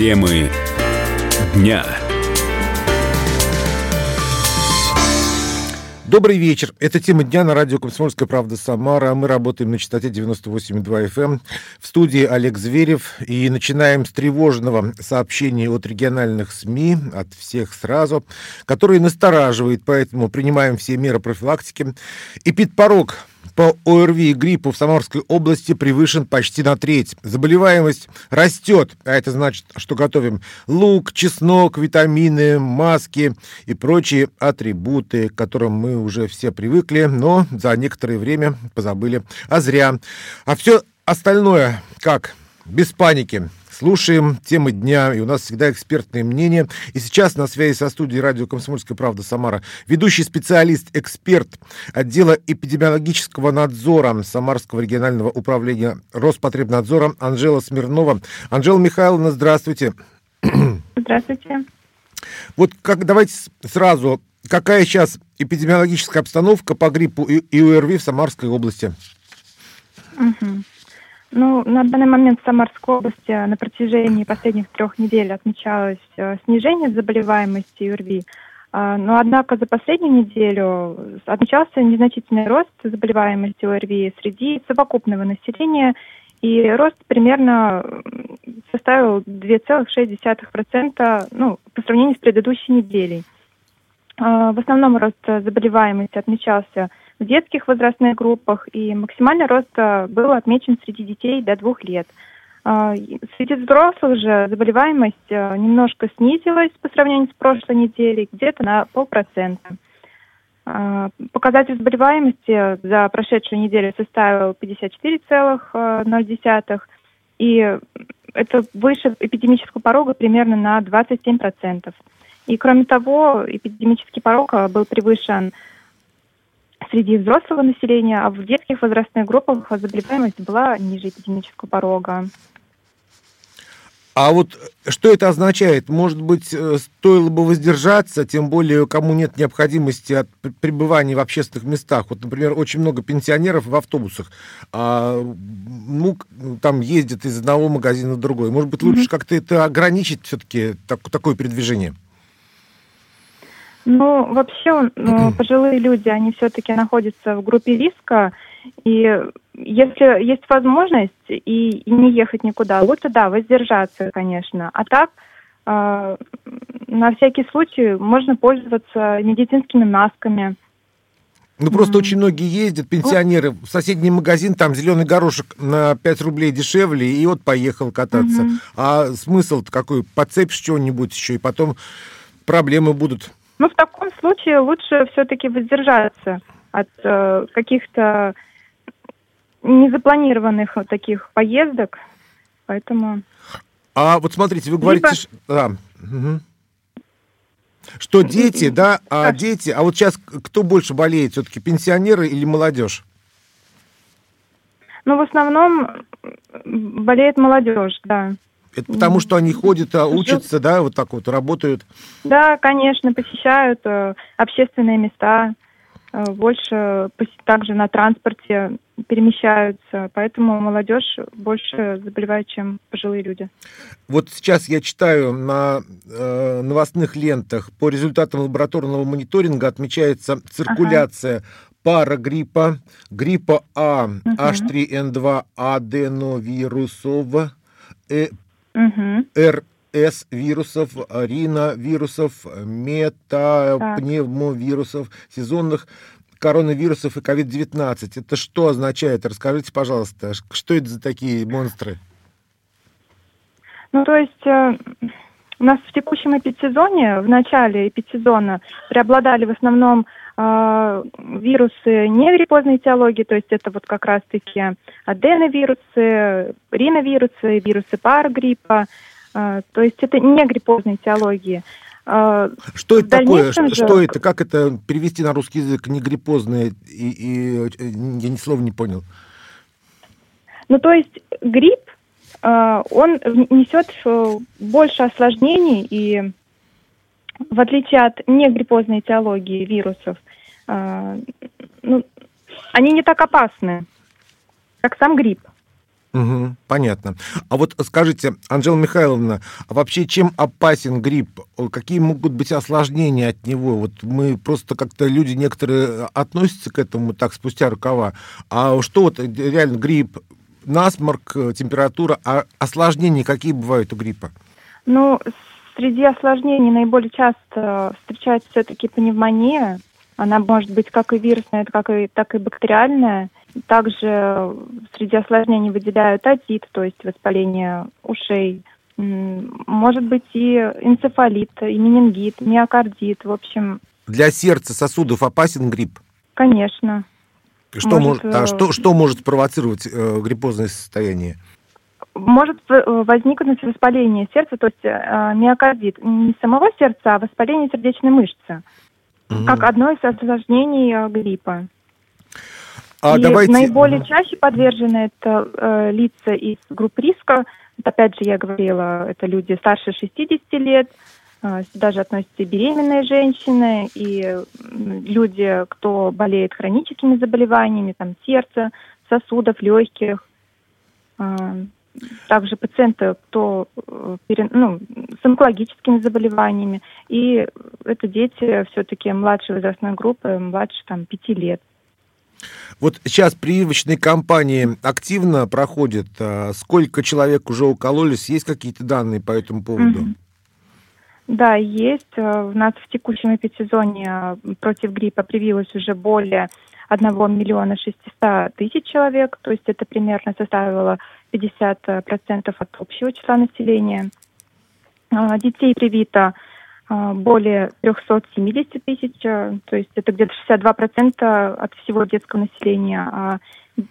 Темы дня. Добрый вечер. Это тема дня на радио «Комсомольская правда» Самара. Мы работаем на частоте 98,2 FM. Эм. В студии Олег Зверев. И начинаем с тревожного сообщения от региональных СМИ, от всех сразу, которые настораживает, поэтому принимаем все меры профилактики. Эпидпорог по ОРВИ и гриппу в Самарской области превышен почти на треть. Заболеваемость растет, а это значит, что готовим лук, чеснок, витамины, маски и прочие атрибуты, к которым мы уже все привыкли, но за некоторое время позабыли. А зря. А все остальное как? Без паники. Слушаем темы дня, и у нас всегда экспертное мнение. И сейчас на связи со студией радио «Комсомольская правда» Самара ведущий специалист, эксперт отдела эпидемиологического надзора Самарского регионального управления Роспотребнадзора Анжела Смирнова. Анжела Михайловна, здравствуйте. Здравствуйте. Вот как, давайте сразу, какая сейчас эпидемиологическая обстановка по гриппу и, и УРВИ в Самарской области? Угу. Ну, на данный момент в Самарской области на протяжении последних трех недель отмечалось э, снижение заболеваемости ЮРВИ. А, но, однако, за последнюю неделю отмечался незначительный рост заболеваемости ОРВИ среди совокупного населения, и рост примерно составил 2,6% ну, по сравнению с предыдущей неделей. А, в основном рост заболеваемости отмечался в детских возрастных группах, и максимальный рост э, был отмечен среди детей до двух лет. А, среди взрослых же заболеваемость э, немножко снизилась по сравнению с прошлой неделей, где-то на полпроцента. А, показатель заболеваемости за прошедшую неделю составил 54,0, и это выше эпидемического порога примерно на 27%. И кроме того, эпидемический порог э, был превышен среди взрослого населения, а в детских возрастных группах заболеваемость была ниже эпидемического порога. А вот что это означает? Может быть, э, стоило бы воздержаться, тем более, кому нет необходимости от пребывания в общественных местах. Вот, например, очень много пенсионеров в автобусах, а, ну, там ездят из одного магазина в другой. Может быть, лучше mm-hmm. как-то это ограничить все-таки, так, такое передвижение? Ну, вообще, ну, пожилые люди, они все-таки находятся в группе риска, и если есть возможность и, и не ехать никуда, лучше, да, воздержаться, конечно. А так, э, на всякий случай, можно пользоваться медицинскими масками. Ну, просто mm-hmm. очень многие ездят, пенсионеры, в соседний магазин, там зеленый горошек на 5 рублей дешевле, и вот поехал кататься. Mm-hmm. А смысл-то какой? Подцепишь чего-нибудь еще, и потом проблемы будут. Ну, в таком случае лучше все-таки воздержаться от э, каких-то незапланированных вот таких поездок, поэтому... А вот смотрите, вы говорите... Либо... Да. Угу. Что дети, да, а дети, а вот сейчас кто больше болеет, все-таки пенсионеры или молодежь? Ну, в основном болеет молодежь, да. Это потому, что они ходят, а учатся, да, вот так вот работают? Да, конечно, посещают э, общественные места, э, больше также на транспорте перемещаются, поэтому молодежь больше заболевает, чем пожилые люди. Вот сейчас я читаю на э, новостных лентах, по результатам лабораторного мониторинга отмечается циркуляция ага. пара гриппа, гриппа А, угу. H3N2 аденовирусов, э, угу. РС вирусов, риновирусов, метапневмовирусов, сезонных коронавирусов и COVID-19. Это что означает? Расскажите, пожалуйста, что это за такие монстры? Ну, то есть э, у нас в текущем эпидсезоне, в начале эпидсезона, преобладали в основном вирусы негриппозной этиологии, то есть это вот как раз-таки аденовирусы, риновирусы, вирусы парагриппа, э, то есть это не гриппозной этиологии. Э, что это такое? Же... Что это? Как это перевести на русский язык? Негриппозное и, и я ни слова не понял. Ну, то есть грипп, он несет больше осложнений и в отличие от негриппозной этиологии вирусов, э, ну, они не так опасны, как сам грипп. Угу, понятно. А вот скажите, Анжела Михайловна, а вообще чем опасен грипп? Какие могут быть осложнения от него? Вот мы просто как-то люди некоторые относятся к этому так спустя рукава. А что вот реально грипп, насморк, температура, а осложнения какие бывают у гриппа? Ну, среди осложнений наиболее часто встречается все-таки пневмония. Она может быть как и вирусная, так и, так и бактериальная. Также среди осложнений выделяют отит, то есть воспаление ушей. Может быть и энцефалит, и менингит, миокардит, в общем. Для сердца сосудов опасен грипп? Конечно. Что может, может, а что, что может спровоцировать э, гриппозное состояние? Может возникнуть воспаление сердца, то есть э, миокардит. Не самого сердца, а воспаление сердечной мышцы. Mm. Как одно из осложнений э, гриппа. А и давайте... наиболее чаще подвержены это э, лица из групп риска. Опять же, я говорила, это люди старше 60 лет, э, сюда же относятся и беременные женщины, и люди, кто болеет хроническими заболеваниями, там, сердца, сосудов, легких. Э, также пациенты, кто э, ну, с онкологическими заболеваниями. И это дети все-таки младшей возрастной группы, младше там, 5 лет. Вот сейчас прививочные кампании активно проходят. А сколько человек уже укололись? Есть какие-то данные по этому поводу? Mm-hmm. Да, есть. Э, у нас в текущем эпидсезоне э, против гриппа привилось уже более 1 миллиона 600 тысяч человек, то есть это примерно составило 50% от общего числа населения. А, детей привито а, более 370 тысяч, э, то есть это где-то 62% от всего детского населения, а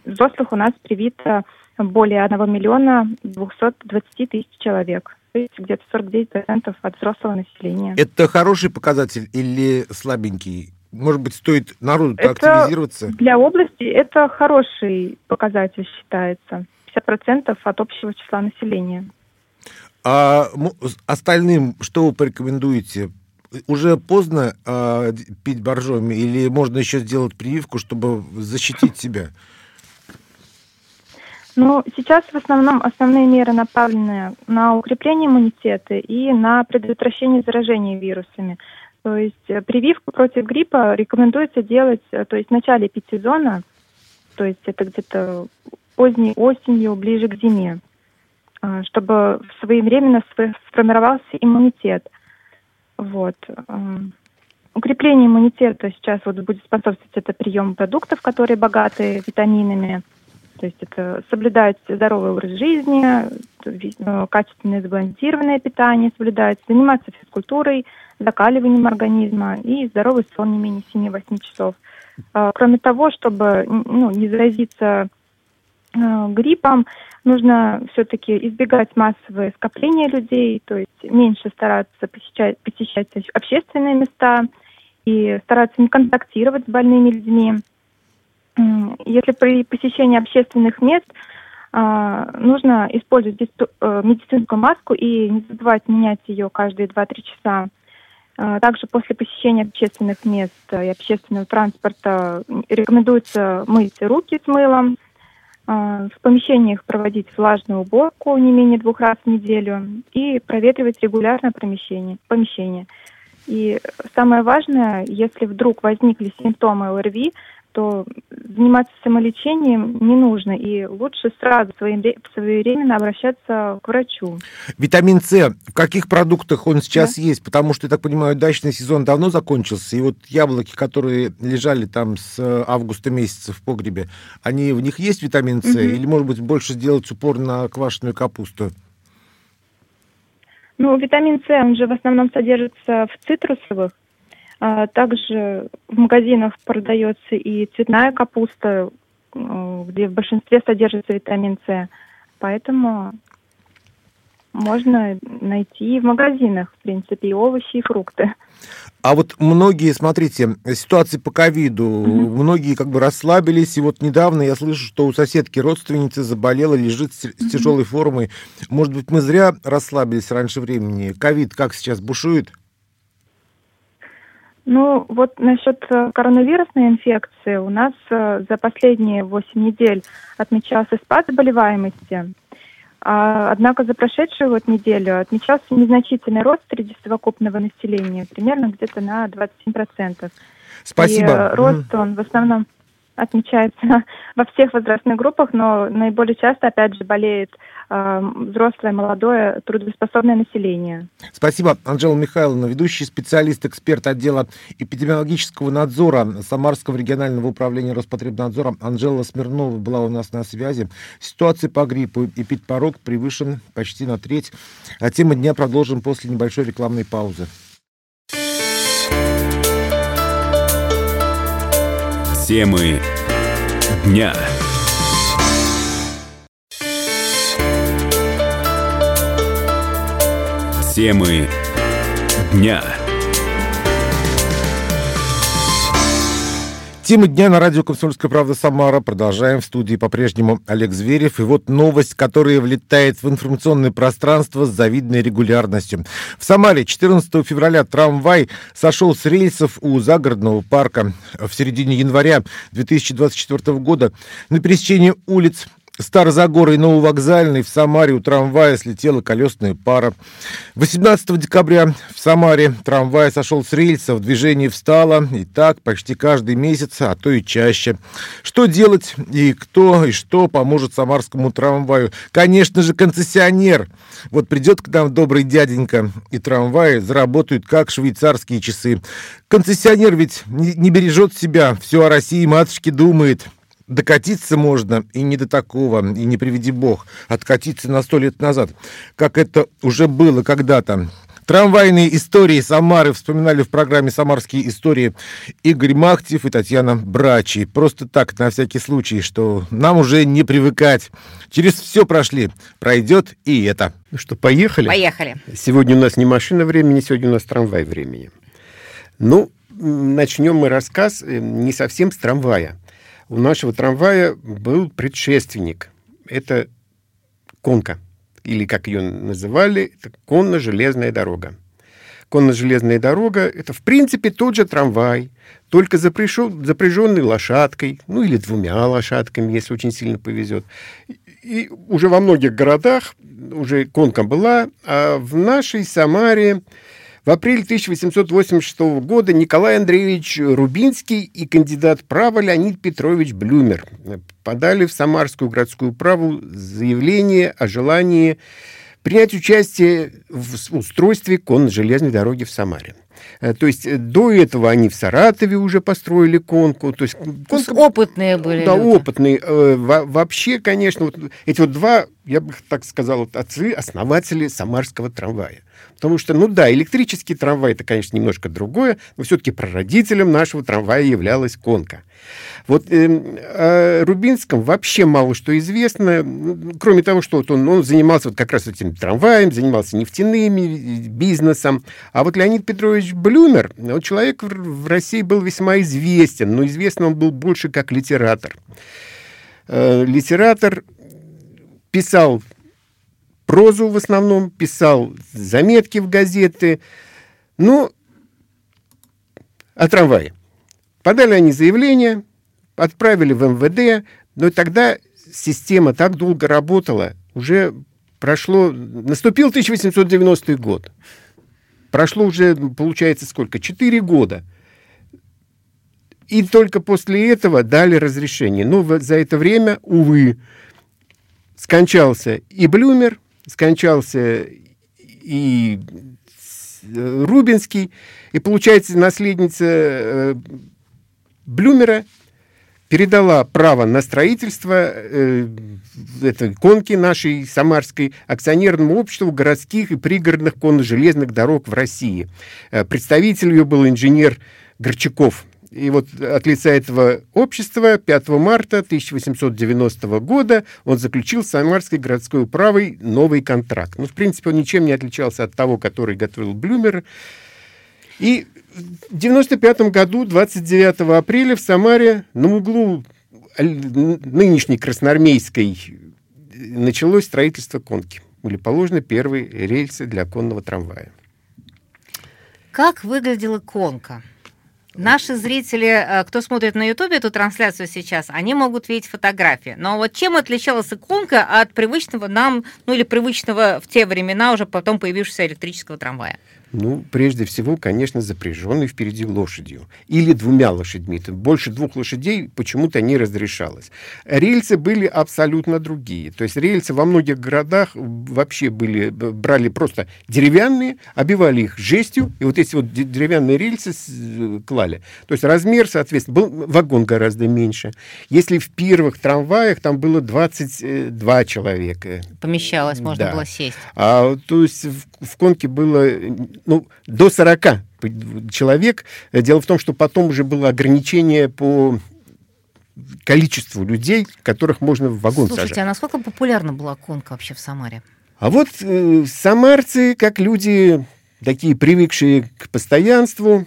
взрослых у нас привито более 1 миллиона 220 тысяч человек, то есть где-то 49% от взрослого населения. Это хороший показатель или слабенький? Может быть, стоит народу активизироваться? Для области это хороший показатель считается. 50% от общего числа населения. А остальным что вы порекомендуете? Уже поздно а, пить боржоми или можно еще сделать прививку, чтобы защитить себя? Ну, сейчас в основном основные меры направлены на укрепление иммунитета и на предотвращение заражения вирусами. То есть э, прививку против гриппа рекомендуется делать, э, то есть в начале эпидсезона, то есть это где-то поздней осенью, ближе к зиме. А, чтобы своевременно сформировался иммунитет. Вот. Укрепление иммунитета сейчас вот будет способствовать это прием продуктов, которые богаты витаминами. То есть это соблюдать здоровый образ жизни, э, качественное сбалансированное питание соблюдать, заниматься физкультурой, закаливанием организма и здоровый сон не менее 7-8 часов. А, кроме того, чтобы ну, не заразиться гриппом, нужно все-таки избегать массовые скопления людей, то есть меньше стараться посещать, посещать общественные места и стараться не контактировать с больными людьми. Если при посещении общественных мест э, нужно использовать э, медицинскую маску и не забывать менять ее каждые 2-3 часа. Также после посещения общественных мест и общественного транспорта рекомендуется мыть руки с мылом, в помещениях проводить влажную уборку не менее двух раз в неделю и проветривать регулярно помещение. помещение. И самое важное, если вдруг возникли симптомы ОРВИ, то заниматься самолечением не нужно, и лучше сразу своевременно обращаться к врачу. Витамин С, в каких продуктах он сейчас да? есть? Потому что, я так понимаю, дачный сезон давно закончился, и вот яблоки, которые лежали там с августа месяца в погребе, они, в них есть витамин С? Угу. Или, может быть, больше сделать упор на квашеную капусту? Ну, витамин С, он же в основном содержится в цитрусовых, также в магазинах продается и цветная капуста, э, где в большинстве содержится витамин С. Поэтому можно найти в магазинах, в принципе, и овощи, и фрукты. А вот многие, смотрите, ситуации по ковиду, mm-hmm. многие как бы расслабились, и вот недавно я слышу, что у соседки родственницы заболела, лежит с mm-hmm. тяжелой формой. Может быть, мы зря расслабились раньше времени? Ковид как сейчас бушует? Ну, вот насчет э, коронавирусной инфекции у нас э, за последние 8 недель отмечался спад заболеваемости. А, однако за прошедшую вот неделю отмечался незначительный рост среди совокупного населения, примерно где-то на 27%. Спасибо. И э, рост он в основном отмечается во всех возрастных группах, но наиболее часто, опять же, болеет э, взрослое, молодое, трудоспособное население. Спасибо, Анжела Михайловна, ведущий специалист, эксперт отдела эпидемиологического надзора Самарского регионального управления Роспотребнадзора Анжела Смирнова была у нас на связи. Ситуация по гриппу и порог превышен почти на треть. А тема дня продолжим после небольшой рекламной паузы. Темы дня. Темы дня. Тема дня на радио «Комсомольская правда» Самара. Продолжаем в студии по-прежнему Олег Зверев. И вот новость, которая влетает в информационное пространство с завидной регулярностью. В Самаре 14 февраля трамвай сошел с рельсов у загородного парка. В середине января 2024 года на пересечении улиц Старозагорой Нововокзальной в Самаре у трамвая слетела колесная пара. 18 декабря в Самаре трамвай сошел с рельса, в движении встало, и так почти каждый месяц, а то и чаще. Что делать и кто и что поможет самарскому трамваю? Конечно же, концессионер. Вот придет к нам добрый дяденька, и трамваи заработают как швейцарские часы. Концессионер ведь не бережет себя, все о России матушке думает докатиться можно и не до такого, и не приведи бог, откатиться на сто лет назад, как это уже было когда-то. Трамвайные истории Самары вспоминали в программе «Самарские истории» Игорь Махтев и Татьяна Брачи. Просто так, на всякий случай, что нам уже не привыкать. Через все прошли. Пройдет и это. Ну что, поехали? Поехали. Сегодня у нас не машина времени, сегодня у нас трамвай времени. Ну, начнем мы рассказ э, не совсем с трамвая у нашего трамвая был предшественник. Это конка, или как ее называли, это конно-железная дорога. Конно-железная дорога – это, в принципе, тот же трамвай, только запряженный лошадкой, ну или двумя лошадками, если очень сильно повезет. И уже во многих городах уже конка была, а в нашей Самаре в апреле 1886 года Николай Андреевич Рубинский и кандидат права Леонид Петрович Блюмер подали в Самарскую городскую праву заявление о желании принять участие в устройстве конно-железной дороги в Самаре. Э, то есть э, до этого они в Саратове уже построили конку. То есть, конка, опытные были Да, люди. опытные. Э, вообще, конечно, вот эти вот два, я бы так сказал, отцы, основатели самарского трамвая. Потому что, ну да, электрический трамвай это, конечно, немножко другое, но все-таки прародителем нашего трамвая являлась конка. Вот э, о Рубинском вообще мало что известно, кроме того, что вот он, он занимался вот как раз этим трамваем, занимался нефтяными бизнесом. А вот Леонид Петрович Блюмер, вот человек в России был весьма известен, но известен он был больше как литератор. Э, литератор писал прозу в основном, писал заметки в газеты. Ну, о трамвае. Подали они заявление, отправили в МВД, но тогда система так долго работала, уже прошло... Наступил 1890 год. Прошло уже, получается, сколько? Четыре года. И только после этого дали разрешение. Но за это время, увы, скончался и Блюмер, скончался и э, Рубинский, и, получается, наследница э, Блюмера передала право на строительство э, этой конки нашей самарской акционерному обществу городских и пригородных конно-железных дорог в России. Э, представитель ее был инженер Горчаков. И вот от лица этого общества 5 марта 1890 года он заключил с Самарской городской управой новый контракт. Ну, в принципе, он ничем не отличался от того, который готовил Блюмер. И в 95 году, 29 апреля, в Самаре на углу нынешней Красноармейской началось строительство конки. Были положены первые рельсы для конного трамвая. Как выглядела конка? Наши зрители, э, кто смотрит на Ютубе эту трансляцию сейчас, они могут видеть фотографии. Но вот чем отличалась иконка от привычного нам, ну или привычного в те времена уже потом появившегося электрического трамвая? Ну, прежде всего, конечно, запряженный впереди лошадью. Или двумя лошадьми. Больше двух лошадей почему-то не разрешалось. Рельсы были абсолютно другие. То есть рельсы во многих городах вообще были, брали просто деревянные, обивали их жестью, и вот эти вот деревянные рельсы э, клали. То есть размер, соответственно, был вагон гораздо меньше. Если в первых трамваях там было 22 человека. Помещалось, можно да. было сесть. А, то есть в, в конке было ну, до 40 человек. Дело в том, что потом уже было ограничение по количеству людей, которых можно в вагон Слушайте, сажать. а насколько популярна была конка вообще в Самаре? А вот э, самарцы, как люди такие привыкшие к постоянству,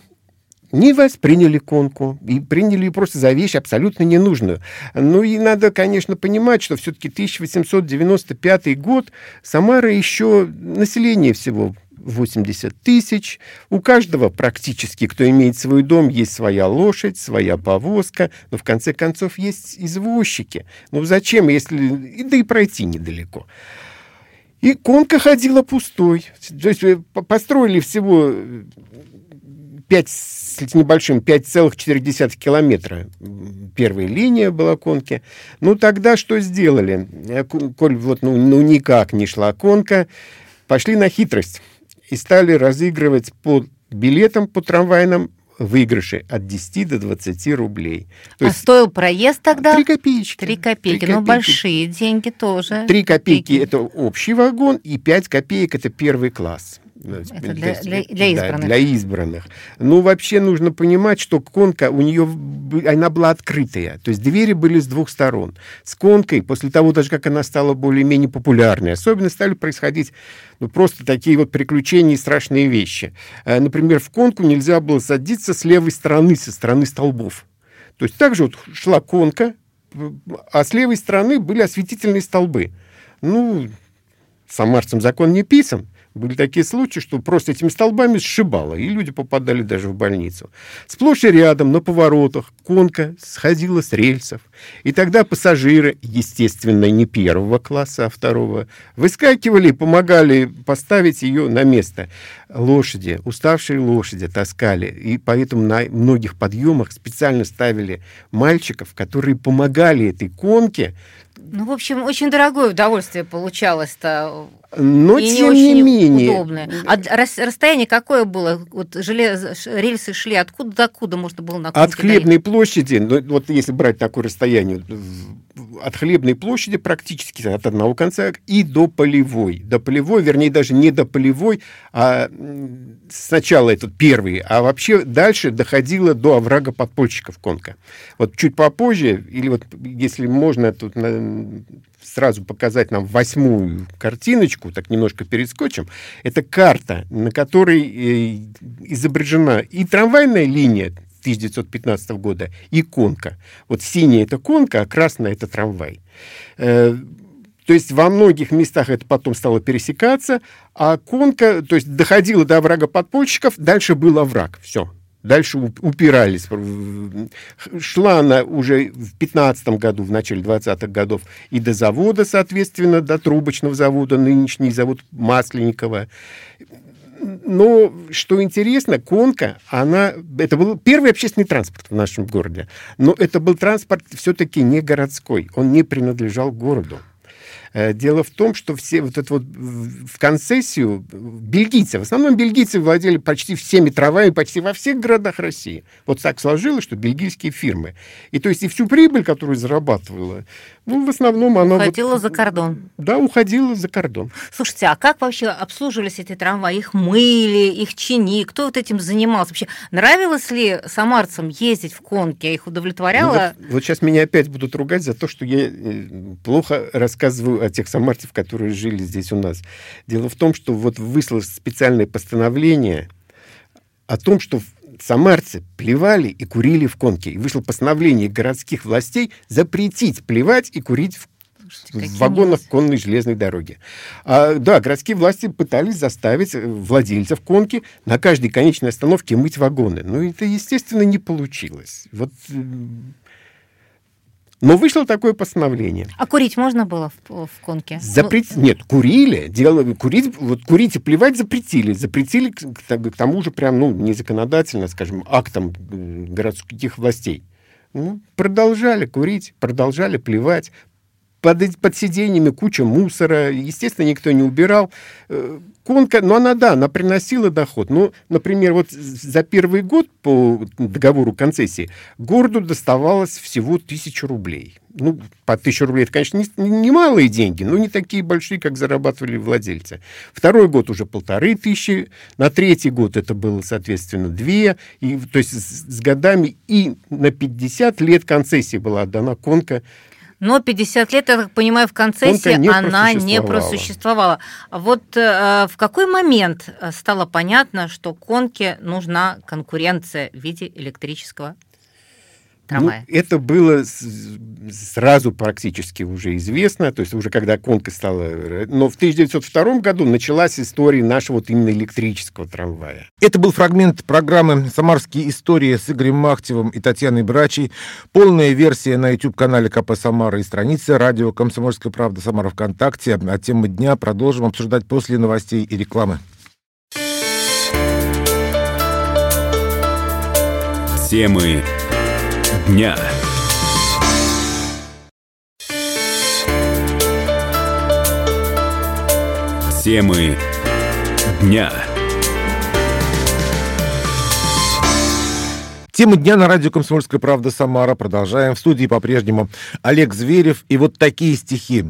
не восприняли конку и приняли ее просто за вещь абсолютно ненужную. Ну и надо, конечно, понимать, что все-таки 1895 год Самара еще население всего 80 тысяч. У каждого практически, кто имеет свой дом, есть своя лошадь, своя повозка, но в конце концов есть извозчики. Ну зачем, если... Да и пройти недалеко. И конка ходила пустой. То есть э, построили всего 5 с небольшим 5,4 километра первая линия была конки. Ну, тогда что сделали? Э, коль вот ну, ну никак не шла конка, пошли на хитрость и стали разыгрывать по билетам по трамвайным выигрыши от 10 до 20 рублей. То а есть стоил проезд тогда? 3 копеечки. 3 копейки, 3 ну большие деньги тоже. 3 копейки – это общий вагон, и 5 копеек – это первый класс. Это для, для, для избранных. Да, для избранных. Ну, вообще нужно понимать, что конка у нее, она была открытая. То есть двери были с двух сторон. С конкой, после того, даже как она стала более-менее популярной, особенно стали происходить ну, просто такие вот приключения и страшные вещи. Э, например, в конку нельзя было садиться с левой стороны, со стороны столбов. То есть также вот шла конка, а с левой стороны были осветительные столбы. Ну, самарцам закон не писан, были такие случаи, что просто этими столбами сшибало, и люди попадали даже в больницу. Сплошь и рядом, на поворотах, конка сходила с рельсов. И тогда пассажиры, естественно, не первого класса, а второго, выскакивали и помогали поставить ее на место. Лошади, уставшие лошади таскали, и поэтому на многих подъемах специально ставили мальчиков, которые помогали этой конке. Ну, в общем, очень дорогое удовольствие получалось-то но и тем не, не менее. Удобное. А расстояние какое было? Вот желез... рельсы шли откуда до куда можно было на От хлебной доехать? площади, ну, вот если брать такое расстояние, от хлебной площади практически от одного конца и до полевой. До полевой, вернее, даже не до полевой, а сначала этот первый, а вообще дальше доходило до оврага подпольщиков конка. Вот чуть попозже, или вот если можно тут сразу показать нам восьмую картиночку, так немножко перескочим, это карта, на которой э, изображена и трамвайная линия 1915 года, и конка. Вот синяя это конка, а красная это трамвай. Э, то есть во многих местах это потом стало пересекаться, а конка, то есть доходила до врага подпольщиков, дальше был овраг. Все, Дальше упирались. Шла она уже в 15 году, в начале 20-х годов, и до завода, соответственно, до трубочного завода, нынешний завод Масленникова. Но, что интересно, Конка, она, это был первый общественный транспорт в нашем городе. Но это был транспорт все-таки не городской. Он не принадлежал городу. Э, дело в том, что все вот это вот в концессию бельгийцы, в основном бельгийцы владели почти всеми трамваями, почти во всех городах России. Вот так сложилось, что бельгийские фирмы. И то есть и всю прибыль, которую зарабатывала, ну, в основном она... Уходила вот, за кордон. Да, уходила за кордон. Слушайте, а как вообще обслуживались эти трамваи? Их мыли, их чини? Кто вот этим занимался? Вообще, нравилось ли самарцам ездить в конке? Их удовлетворяло? Ну, вот, вот сейчас меня опять будут ругать за то, что я э, плохо рассказываю о тех самарцев, которые жили здесь у нас. Дело в том, что вот выслалось специальное постановление о том, что самарцы плевали и курили в конке. И вышло постановление городских властей запретить плевать и курить в Слушайте, в вагонах конной железной дороги. А, да, городские власти пытались заставить э, владельцев конки на каждой конечной остановке мыть вагоны. Но это, естественно, не получилось. Вот, но вышло такое постановление. А курить можно было в, в конке? Запрет... Нет, курили. Дело... Курить... Вот курить и плевать запретили. Запретили к, к- тому же прям, ну, не законодательно, скажем, актом э, городских властей. Ну, продолжали курить, продолжали плевать. Под, под сиденьями куча мусора. Естественно, никто не убирал. Конка, ну, она, да, она приносила доход. Ну, например, вот за первый год по договору концессии городу доставалось всего тысячу рублей. Ну, по тысячу рублей, это, конечно, не- немалые деньги, но не такие большие, как зарабатывали владельцы. Второй год уже полторы тысячи, на третий год это было, соответственно, две. И, то есть с, с годами и на 50 лет концессии была отдана конка Но 50 лет, я так понимаю, в концессии не она не просуществовала. Вот э, в какой момент э, стало понятно, что конке нужна конкуренция в виде электрического трамвая? Ну, это было сразу практически уже известно, то есть уже когда конка стала... Но в 1902 году началась история нашего вот именно электрического трамвая. Это был фрагмент программы «Самарские истории» с Игорем Махтевым и Татьяной Брачей. Полная версия на YouTube-канале КП Самара и странице радио «Комсомольская правда» Самара ВКонтакте. А темы дня продолжим обсуждать после новостей и рекламы. Темы дня. Темы дня. Тема дня на радио «Комсомольская правда» Самара. Продолжаем. В студии по-прежнему Олег Зверев. И вот такие стихи.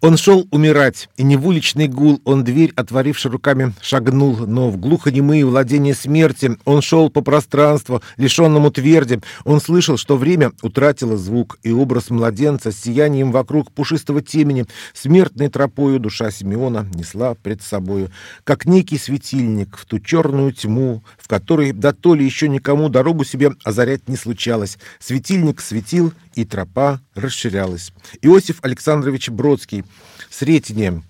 Он шел умирать, и не в уличный гул, он дверь, отворивши руками, шагнул, но в глухонемые владения смерти он шел по пространству, лишенному тверди. Он слышал, что время утратило звук, и образ младенца с сиянием вокруг пушистого темени, смертной тропою душа Симеона несла пред собою, как некий светильник в ту черную тьму, в которой да то ли еще никому дорогу себе озарять не случалось. Светильник светил, и тропа расширялась. Иосиф Александрович Бродский. Сретение.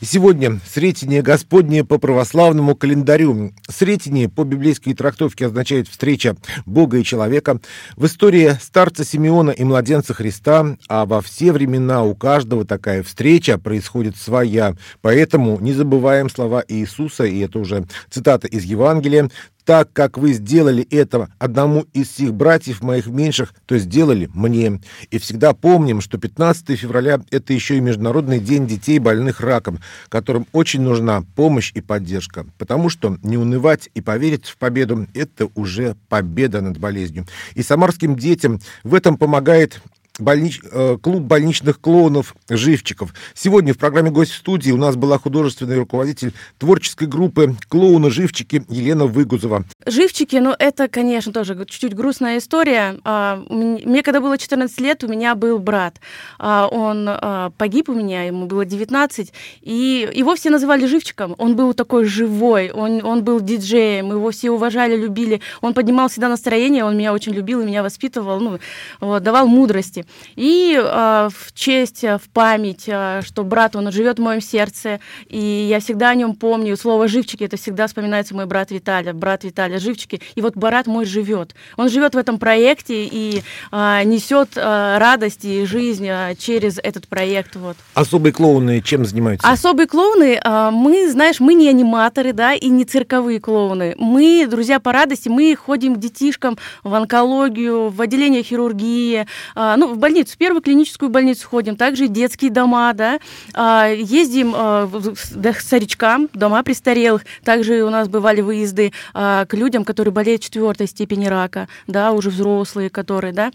И сегодня Сретение Господне по православному календарю. Сретение по библейской трактовке означает встреча Бога и человека. В истории старца Симеона и младенца Христа, а во все времена у каждого такая встреча происходит своя. Поэтому не забываем слова Иисуса, и это уже цитата из Евангелия, так как вы сделали это одному из сих братьев моих меньших, то сделали мне. И всегда помним, что 15 февраля – это еще и Международный день детей, больных раком, которым очень нужна помощь и поддержка. Потому что не унывать и поверить в победу – это уже победа над болезнью. И самарским детям в этом помогает больнич- э, клуб больничных клоунов «Живчиков». Сегодня в программе «Гость в студии» у нас была художественный руководитель творческой группы «Клоуны-живчики» Елена Выгузова. Живчики, ну это, конечно, тоже чуть-чуть грустная история. А, Мне, когда было 14 лет, у меня был брат. А, Он а, погиб у меня, ему было 19, и его все называли Живчиком. Он был такой живой, он, он был диджеем, его все уважали, любили. Он поднимал всегда настроение, он меня очень любил и меня воспитывал, ну, вот, давал мудрости. И а, в честь, а, в память, а, что брат, он живет в моем сердце, и я всегда о нем помню. Слово «живчики» это всегда вспоминается мой брат Виталя, брат Виталя, живчики. И вот брат мой живет. Он живет в этом проекте и а, несет а, радость и жизнь а, через этот проект. Вот. Особые клоуны чем занимаются? Особые клоуны, а, мы, знаешь, мы не аниматоры, да, и не цирковые клоуны. Мы, друзья по радости, мы ходим к детишкам в онкологию, в отделение хирургии, а, ну, в больницу, в первую клиническую больницу ходим, также детские дома, да, А, ездим а, к старичкам, дома престарелых, также у нас бывали выезды а, к людям, которые болеют четвертой степени рака, да, уже взрослые, которые, да.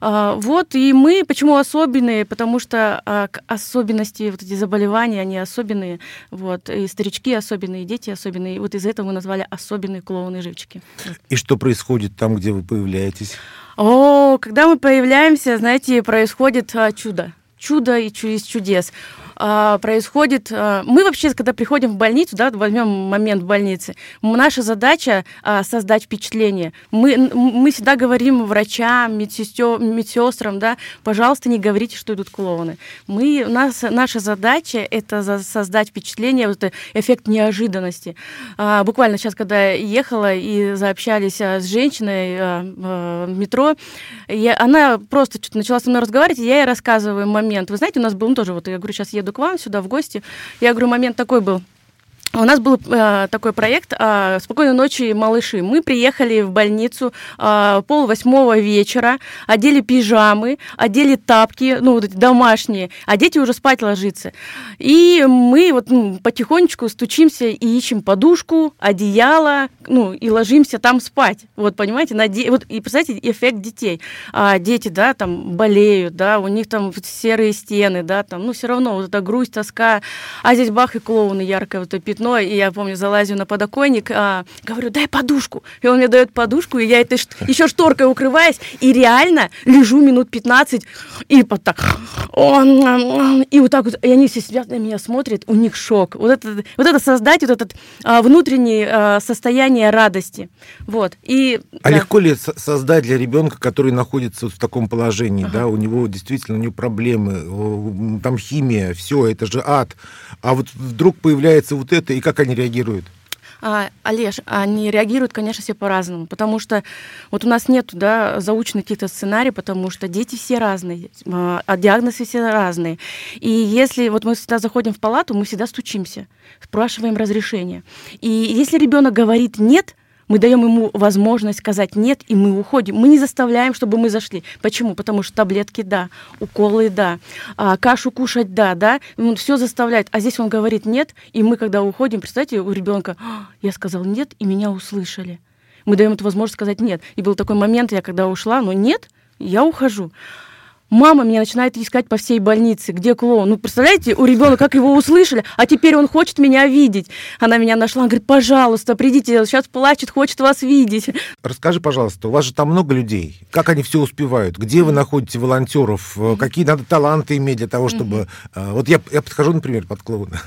Вот, и мы почему особенные, потому что особенности вот эти заболевания, они особенные, вот, и старички особенные, и дети особенные, и вот из этого мы назвали особенные клоуны-живчики. И что происходит там, где вы появляетесь? О, когда мы появляемся, знаете, происходит а, чудо. Чудо и из чудес. А, происходит... А, мы вообще, когда приходим в больницу, да, возьмем момент в больнице, наша задача а, создать впечатление. Мы, мы всегда говорим врачам, медсестер, медсестрам, да, пожалуйста, не говорите, что идут клоуны. Мы, у нас, наша задача — это создать впечатление, вот эффект неожиданности. Буквально сейчас, когда ехала и заобщались с женщиной в метро, я, она просто что-то начала со мной разговаривать, и я ей рассказываю момент. Вы знаете, у нас был ну, тоже, вот я говорю, сейчас еду к вам сюда в гости, я говорю, момент такой был — у нас был э, такой проект э, «Спокойной ночи, малыши». Мы приехали в больницу э, пол восьмого вечера, одели пижамы, одели тапки, ну, вот эти домашние, а дети уже спать ложиться. И мы вот ну, потихонечку стучимся и ищем подушку, одеяло, ну, и ложимся там спать. Вот, понимаете, на де... вот, и представьте, эффект детей. А дети, да, там болеют, да, у них там серые стены, да, там, ну, все равно вот эта грусть, тоска, а здесь бах и клоуны яркое вот это пятно и я помню, залазю на подоконник, а, говорю, дай подушку. И он мне дает подушку, и я этой еще шторкой укрываюсь, и реально лежу минут 15, и вот так, и вот так вот, и они все сидят на меня смотрят, у них шок. Вот это, вот это создать, вот это а, внутреннее а, состояние радости. Вот. И, а да. легко ли создать для ребенка, который находится вот в таком положении, ага. да, у него действительно у него проблемы, там химия, все, это же ад. А вот вдруг появляется вот это, и как они реагируют? А, Олеж, они реагируют, конечно, все по-разному, потому что вот у нас нет да, заученных каких-то сценариев, потому что дети все разные, а, а диагнозы все разные. И если вот мы всегда заходим в палату, мы всегда стучимся, спрашиваем разрешение. И если ребенок говорит нет, мы даем ему возможность сказать нет, и мы уходим. Мы не заставляем, чтобы мы зашли. Почему? Потому что таблетки да, уколы да, а, кашу кушать да, да. Он все заставляет. А здесь он говорит нет, и мы, когда уходим, представьте, у ребенка, «А, я сказал нет, и меня услышали. Мы даем эту возможность сказать нет. И был такой момент, я когда ушла, но нет, я ухожу. Мама меня начинает искать по всей больнице, где клоун. Ну, представляете, у ребенка, как его услышали, а теперь он хочет меня видеть. Она меня нашла, она говорит, пожалуйста, придите, сейчас плачет, хочет вас видеть. Расскажи, пожалуйста, у вас же там много людей. Как они все успевают? Где вы находите волонтеров? Какие надо таланты иметь для того, чтобы... Mm-hmm. Вот я, я подхожу, например, под клоуна.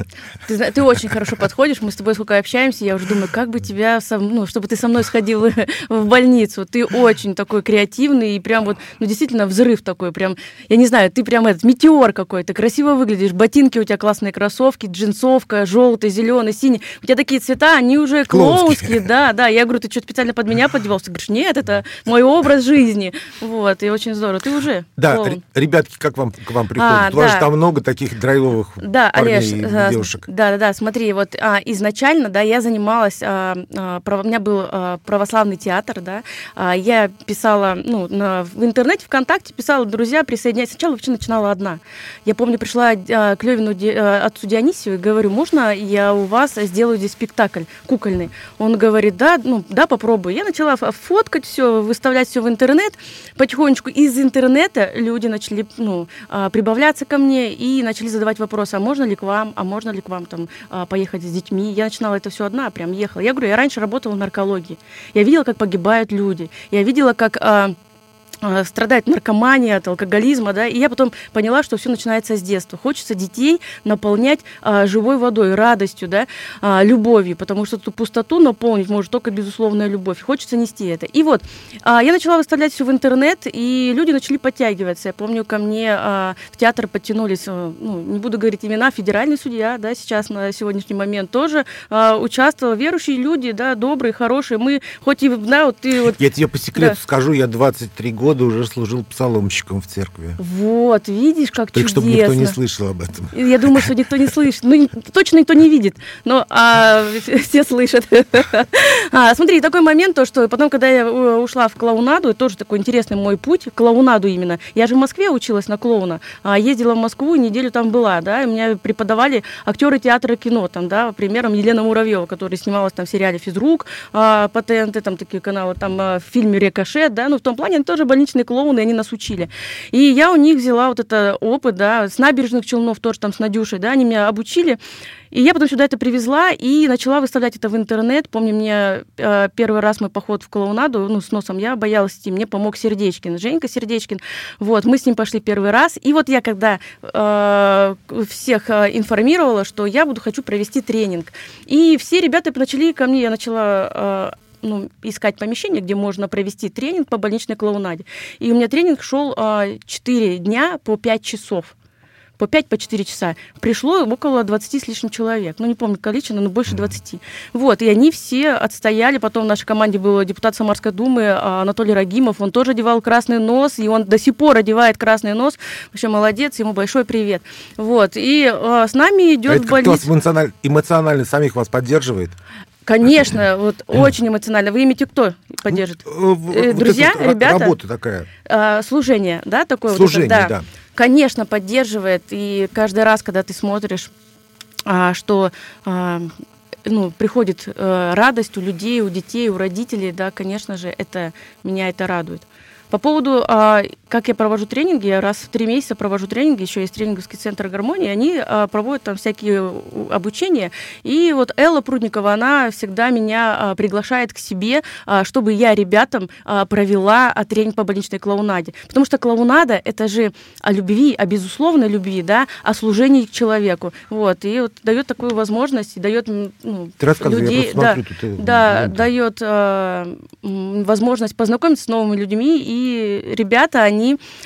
Ты, ты очень хорошо подходишь, мы с тобой сколько общаемся, я уже думаю, как бы тебя, ну, чтобы ты со мной сходил в больницу. Ты очень такой креативный и прям вот, ну, действительно, взрыв такой, прям прям, я не знаю, ты прям этот метеор какой-то, красиво выглядишь, ботинки у тебя классные, кроссовки, джинсовка, желтый, зеленый, синий. У тебя такие цвета, они уже клоунские, да, да. Я говорю, ты что, специально под меня подевался? Ты говоришь, нет, это мой образ жизни. Вот, и очень здорово. Ты уже Да, клоун. ребятки, как вам, к вам приходят? А, у вас да. же там много таких драйвовых да, парней Олеж, и э, девушек. Да, да, да, смотри, вот а, изначально, да, я занималась, а, а, у меня был а, православный театр, да, а, я писала, ну, на, в интернете, ВКонтакте писала, друзья, друзья присоединять. Сначала вообще начинала одна. Я помню, пришла а, к Левину а, отцу Дионисию и говорю, можно я у вас сделаю здесь спектакль кукольный? Он говорит, да, ну, да, попробуй. Я начала фоткать все, выставлять все в интернет. Потихонечку из интернета люди начали ну, а, прибавляться ко мне и начали задавать вопросы, а можно ли к вам, а можно ли к вам там поехать с детьми? Я начинала это все одна, прям ехала. Я говорю, я раньше работала в наркологии. Я видела, как погибают люди. Я видела, как страдает наркомания от алкоголизма, да, и я потом поняла, что все начинается с детства. Хочется детей наполнять а, живой водой, радостью, да, а, любовью, потому что эту пустоту наполнить может только безусловная любовь. Хочется нести это. И вот а, я начала выставлять все в интернет, и люди начали подтягиваться. Я помню, ко мне а, в театр подтянулись, а, ну, не буду говорить имена, федеральный судья, да, сейчас на сегодняшний момент тоже а, участвовал, верующие люди, да, добрые, хорошие. Мы хоть и, да, вот ты вот... Я тебе по секрету да. скажу, я 23 года года уже служил псаломщиком в церкви. Вот, видишь, как Только чудесно. чтобы никто не слышал об этом. Я думаю, что никто не слышит. Ну, точно никто не видит, но а, все слышат. А, смотри, такой момент, то, что потом, когда я э, ушла в клоунаду, тоже такой интересный мой путь, клоунаду именно. Я же в Москве училась на клоуна, а ездила в Москву, неделю там была, да, и меня преподавали актеры театра кино, там, да, примером Елена Муравьева, которая снималась там в сериале «Физрук», а, «Патенты», там такие каналы, там а, в фильме «Рикошет», да, ну, в том плане они тоже были больничные клоуны, они нас учили. И я у них взяла вот это опыт, да, с набережных Челнов тоже там с Надюшей, да, они меня обучили. И я потом сюда это привезла и начала выставлять это в интернет. Помню, мне э, первый раз мой поход в клоунаду, ну, с носом, я боялась идти, мне помог Сердечкин, Женька Сердечкин. Вот, мы с ним пошли первый раз. И вот я когда э, всех э, информировала, что я буду, хочу провести тренинг. И все ребята начали ко мне, я начала э, ну, искать помещение, где можно провести тренинг по больничной клоунаде. И у меня тренинг шел э, 4 дня по 5 часов по 5 по 4 часа. Пришло около 20 с лишним человек. Ну, не помню количество, но больше 20. Вот, и они все отстояли. Потом в нашей команде был депутат Самарской думы а, Анатолий Рагимов. Он тоже одевал красный нос, и он до сих пор одевает красный нос. Вообще молодец, ему большой привет. Вот, и а, с нами идет а это в больницу... вас эмоционально, эмоционально самих вас поддерживает? Конечно, вот очень эмоционально. Вы имеете кто поддержит? Э, друзья, вот ребята? Работа такая. А, служение, да, такое? Служение, да. Конечно, поддерживает. И каждый раз, когда ты смотришь, а, что а, ну, приходит а, радость у людей, у детей, у родителей, да, конечно же, это меня это радует. По поводу, как я провожу тренинги, я раз в три месяца провожу тренинги, еще есть тренинговский центр гармонии, они а, проводят там всякие обучения. И вот Элла Прудникова, она всегда меня а, приглашает к себе, чтобы я ребятам провела тренинг по больничной клоунаде. Потому что клоунада – это же о любви, о безусловной любви, да, о служении к человеку. Вот, и вот дает такую возможность, дает ну, людей, да, смотрю, тут, да, дает э, возможность познакомиться с новыми людьми и ребята, они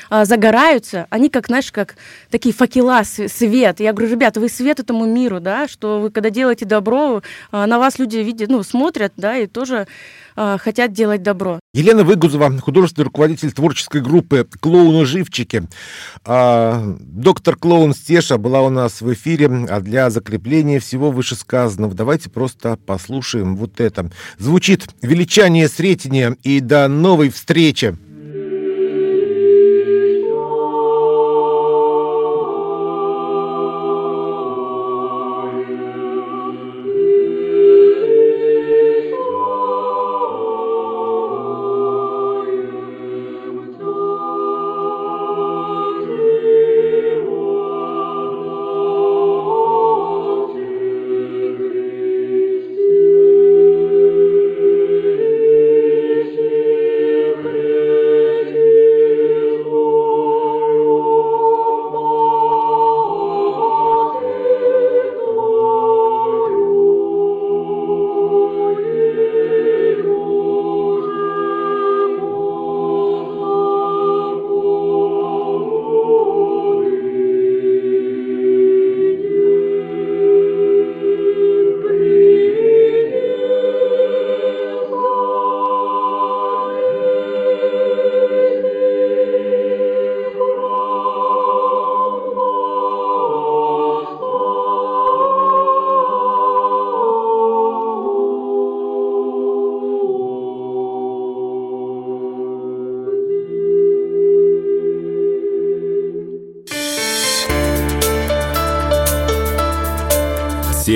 а, загораются, они как, знаешь, как такие факела, свет. Я говорю, ребята, вы свет этому миру, да, что вы когда делаете добро, а, на вас люди видят, ну, смотрят, да, и тоже а, хотят делать добро. Елена Выгузова, художественный руководитель творческой группы «Клоуны-живчики». А, доктор Клоун Стеша была у нас в эфире, а для закрепления всего вышесказанного давайте просто послушаем вот это. Звучит «Величание Сретения» и до новой встречи!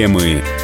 Темы.